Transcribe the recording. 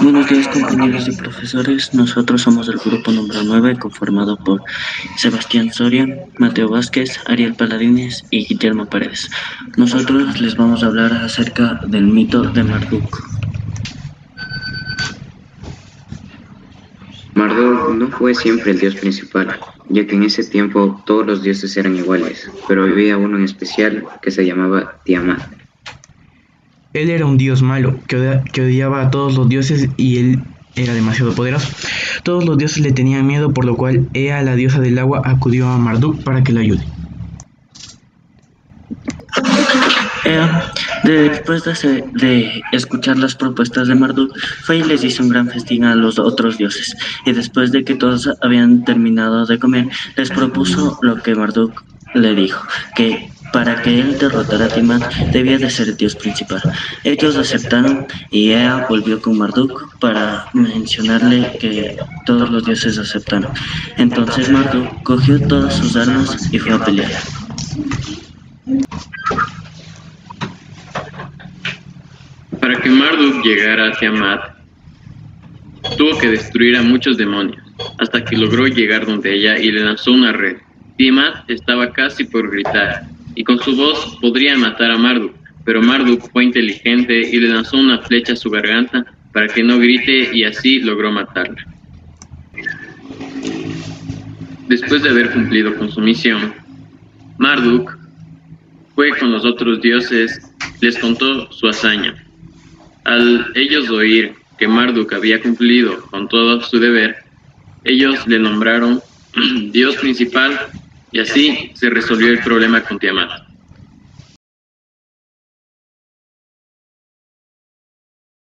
Buenos días compañeros y profesores, nosotros somos del grupo número 9 conformado por Sebastián Soria, Mateo Vázquez, Ariel Paladines y Guillermo Paredes. Nosotros les vamos a hablar acerca del mito de Marduk. Marduk no fue siempre el dios principal, ya que en ese tiempo todos los dioses eran iguales, pero había uno en especial que se llamaba Tiamat. Él era un dios malo, que, odiaba a todos los dioses y él era demasiado poderoso. Todos los dioses le tenían miedo, por lo cual Ea, la diosa del agua, acudió a Marduk para que lo ayude. Ea, después de, de, escuchar las propuestas de Marduk, fue y les hizo un gran festín a los otros dioses. Y después de que todos habían terminado de comer, les propuso lo que Marduk le dijo, que para que él derrotara a Tiamat debía de ser dios principal. Ellos aceptaron y Ea volvió con Marduk para mencionarle que todos los dioses aceptaron. Entonces Marduk cogió todas sus armas y fue a pelear. Para que Marduk llegara a Tiamat, tuvo que destruir a muchos demonios, hasta que logró llegar donde ella y le lanzó una red. Tiamat estaba casi por gritar, y con su voz podría matar a Marduk, pero Marduk fue inteligente y le lanzó una flecha a su garganta para que no grite y así logró matarla. Después de haber cumplido con su misión, Marduk fue con los otros dioses, les contó su hazaña. Al ellos oír que Marduk había cumplido con todo su deber, ellos le nombraron Dios principal y así se resolvió el problema con Tiamat.